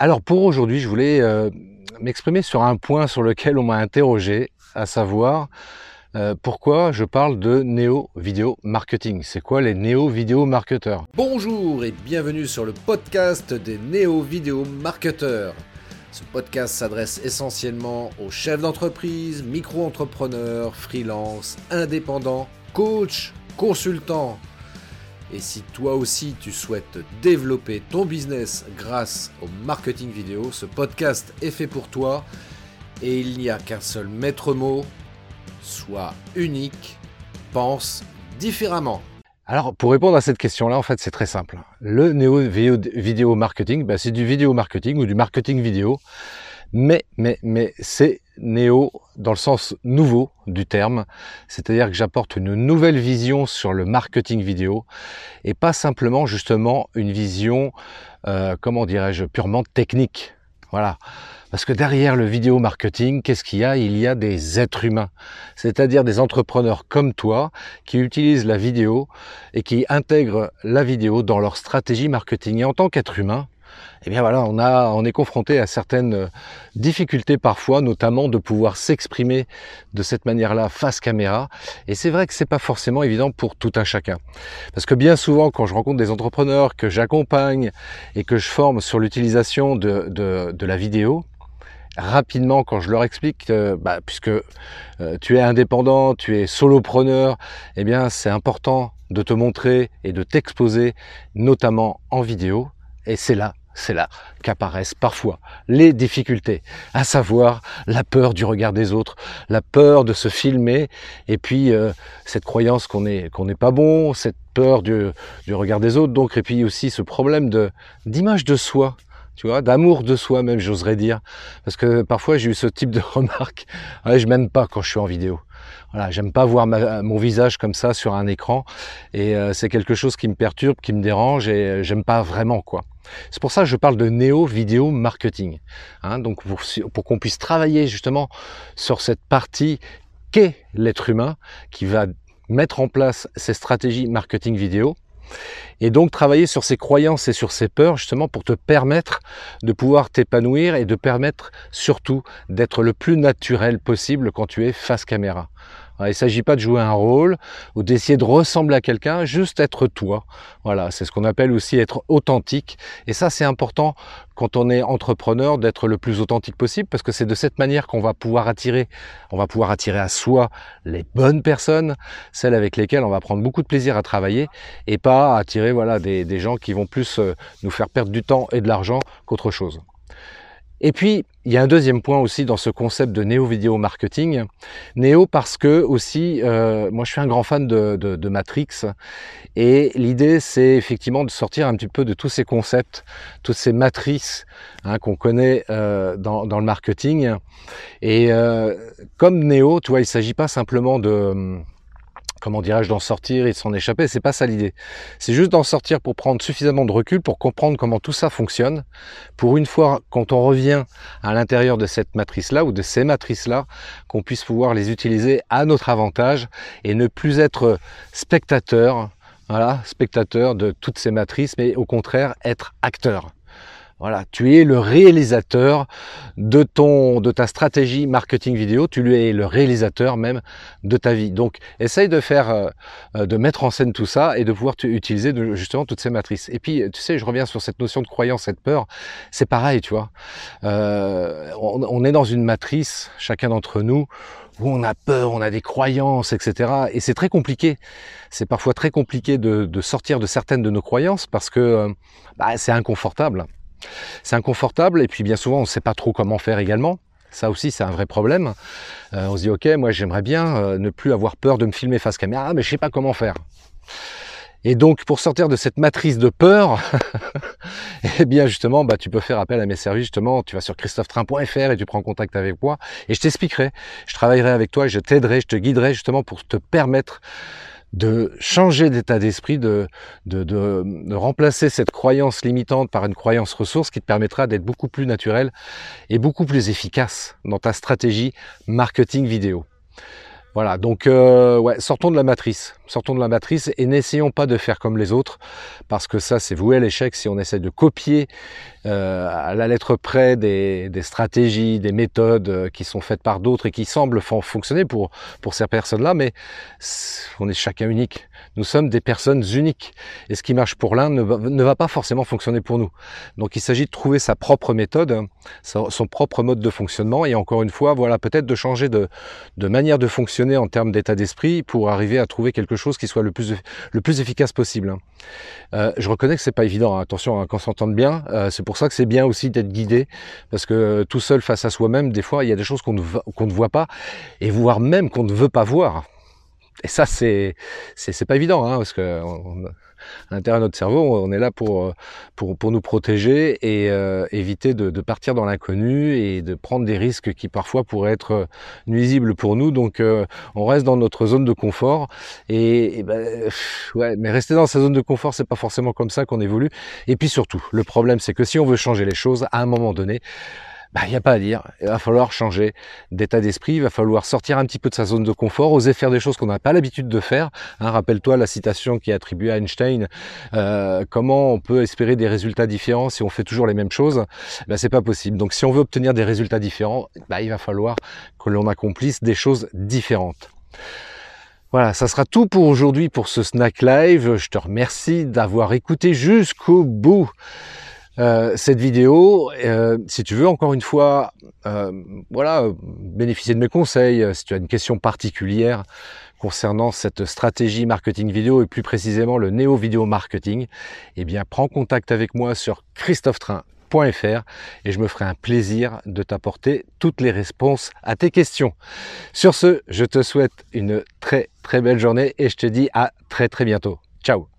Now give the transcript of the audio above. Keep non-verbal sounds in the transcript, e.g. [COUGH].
Alors pour aujourd'hui, je voulais euh, m'exprimer sur un point sur lequel on m'a interrogé, à savoir euh, pourquoi je parle de néo-vidéo marketing. C'est quoi les néo-vidéo marketeurs? Bonjour et bienvenue sur le podcast des néo-vidéo marketeurs. Ce podcast s'adresse essentiellement aux chefs d'entreprise, micro-entrepreneurs, freelance, indépendants, coachs, consultants. Et si toi aussi tu souhaites développer ton business grâce au marketing vidéo, ce podcast est fait pour toi et il n'y a qu'un seul maître mot, sois unique, pense différemment. Alors pour répondre à cette question-là, en fait c'est très simple. Le néo vidéo marketing, bah, c'est du vidéo marketing ou du marketing vidéo, mais, mais, mais c'est néo dans le sens nouveau du terme, c'est-à-dire que j'apporte une nouvelle vision sur le marketing vidéo et pas simplement justement une vision, euh, comment dirais-je, purement technique. Voilà. Parce que derrière le vidéo marketing, qu'est-ce qu'il y a? Il y a des êtres humains, c'est-à-dire des entrepreneurs comme toi qui utilisent la vidéo et qui intègrent la vidéo dans leur stratégie marketing. Et en tant qu'être humain, eh bien voilà, on, est confronté à certaines difficultés parfois, notamment de pouvoir s'exprimer de cette manière-là face caméra. Et c'est vrai que c'est pas forcément évident pour tout un chacun. Parce que bien souvent, quand je rencontre des entrepreneurs que j'accompagne et que je forme sur l'utilisation de, la vidéo, rapidement quand je leur explique, bah, puisque euh, tu es indépendant, tu es solopreneur, eh bien c'est important de te montrer et de t'exposer, notamment en vidéo. Et c'est là c'est là qu'apparaissent parfois les difficultés, à savoir la peur du regard des autres, la peur de se filmer, et puis euh, cette croyance qu'on n'est pas bon, cette peur du, du, regard des autres, donc et puis aussi ce problème de d'image de soi, tu vois, d'amour de soi même, j'oserais dire, parce que parfois j'ai eu ce type de [LAUGHS] remarque, ouais, je m'aime pas quand je suis en vidéo. J'aime pas voir mon visage comme ça sur un écran, et euh, c'est quelque chose qui me perturbe, qui me dérange, et euh, j'aime pas vraiment quoi. C'est pour ça que je parle de néo vidéo marketing. Hein, donc pour, pour qu'on puisse travailler justement sur cette partie qu'est l'être humain qui va mettre en place ces stratégies marketing vidéo et donc travailler sur ses croyances et sur ses peurs justement pour te permettre de pouvoir t'épanouir et de permettre surtout d'être le plus naturel possible quand tu es face caméra. Il ne s'agit pas de jouer un rôle ou d'essayer de ressembler à quelqu'un, juste être toi. Voilà, c'est ce qu'on appelle aussi être authentique. Et ça, c'est important quand on est entrepreneur d'être le plus authentique possible parce que c'est de cette manière qu'on va pouvoir attirer, on va pouvoir attirer à soi les bonnes personnes, celles avec lesquelles on va prendre beaucoup de plaisir à travailler et pas attirer voilà des, des gens qui vont plus euh, nous faire perdre du temps et de l'argent qu'autre chose. Et puis, il y a un deuxième point aussi dans ce concept de néo-vidéo marketing. Néo parce que aussi, euh, moi je suis un grand fan de, de, Matrix et l'idée c'est effectivement de sortir un petit peu de tous ces concepts, toutes ces matrices hein, qu'on connaît euh, dans, dans, le marketing. Et euh, comme Néo, tu vois, il s'agit pas simplement de comment dirais-je, d'en sortir et de s'en échapper. C'est pas ça l'idée. C'est juste d'en sortir pour prendre suffisamment de recul pour comprendre comment tout ça fonctionne. Pour une fois, quand on revient à l'intérieur de cette matrice-là ou de ces matrices-là, qu'on puisse pouvoir les utiliser à notre avantage et ne plus être spectateur, voilà, spectateur de toutes ces matrices, mais au contraire être acteur. Voilà, tu es le réalisateur de ton, de ta stratégie marketing vidéo. Tu lui es le réalisateur même de ta vie. Donc, essaye de faire, euh, euh, de mettre en scène tout ça et de pouvoir utiliser justement toutes ces matrices. Et puis, tu sais, je reviens sur cette notion de croyance, cette peur. C'est pareil, tu vois. Euh, on, est dans une matrice, chacun d'entre nous, où on a peur, on a des croyances, etc. Et c'est très compliqué. C'est parfois très compliqué de, sortir de certaines de nos croyances parce que bah, c'est inconfortable. C'est inconfortable et puis bien souvent on ne sait pas trop comment faire également. Ça aussi, c'est un vrai problème. Euh, on se dit, ok, moi j'aimerais bien euh, ne plus avoir peur de me filmer face caméra, mais je sais pas comment faire. Et donc, pour sortir de cette matrice de peur, [LAUGHS] eh bien justement, bah, tu peux faire appel à mes services. Justement, tu vas sur christophetrain.fr et tu prends contact avec moi et je t'expliquerai. Je travaillerai avec toi, je t'aiderai, je te guiderai justement pour te permettre de changer d'état d'esprit, de, remplacer cette croyance limitante par une croyance ressource qui te permettra d'être beaucoup plus naturel et beaucoup plus efficace dans ta stratégie marketing vidéo. Voilà, donc euh, ouais, sortons de la matrice, sortons de la matrice et n'essayons pas de faire comme les autres, parce que ça c'est voué à l'échec si on essaie de copier euh, à la lettre près des, stratégies, des méthodes euh, qui sont faites par d'autres et qui semblent fonctionner pour, pour ces personnes-là, mais on est chacun unique. Nous sommes des personnes uniques. Et ce qui marche pour l'un ne, va pas forcément fonctionner pour nous. Donc il s'agit de trouver sa propre méthode, son, propre mode de fonctionnement. Et encore une fois, voilà, peut-être de changer de, manière de fonctionner en termes d'état d'esprit pour arriver à trouver quelque chose qui soit le plus, efficace possible. Euh, je reconnais que c'est pas évident. Hein. Attention, hein, qu'on s'entende bien. Euh, c'est pour ça que c'est bien aussi d'être guidé, parce que tout seul face à soi-même, des fois, il y a des choses qu'on ne, ne voit pas, et voire même qu'on ne veut pas voir. Et ça, c'est c'est pas évident, hein, parce que à l'intérieur de notre cerveau, on est là pour pour, nous protéger et euh, éviter de, partir dans l'inconnu et de prendre des risques qui parfois pourraient être nuisibles pour nous. Donc, euh, on reste dans notre zone de confort. Et, et ben, mais rester dans sa zone de confort, c'est pas forcément comme ça qu'on évolue. Et puis surtout, le problème, c'est que si on veut changer les choses, à un moment donné, bah, il n'y a pas à dire. Il va falloir changer d'état d'esprit, il va falloir sortir un petit peu de sa zone de confort, oser faire des choses qu'on n'a pas l'habitude de faire. Hein, Rappelle-toi la citation qui est attribuée à Einstein. Euh, comment on peut espérer des résultats différents si on fait toujours les mêmes choses? Bah, C'est pas possible. Donc si on veut obtenir des résultats différents, bah, il va falloir que l'on accomplisse des choses différentes. Voilà, ça sera tout pour aujourd'hui pour ce snack live. Je te remercie d'avoir écouté jusqu'au bout. Euh, cette vidéo. Euh, si tu veux encore une fois, euh, voilà, bénéficier de mes conseils, si tu as une question particulière concernant cette stratégie marketing vidéo et plus précisément le néo vidéo marketing, eh bien prends contact avec moi sur christophetrain.fr et je me ferai un plaisir de t'apporter toutes les réponses à tes questions. Sur ce, je te souhaite une très très belle journée et je te dis à très très bientôt. Ciao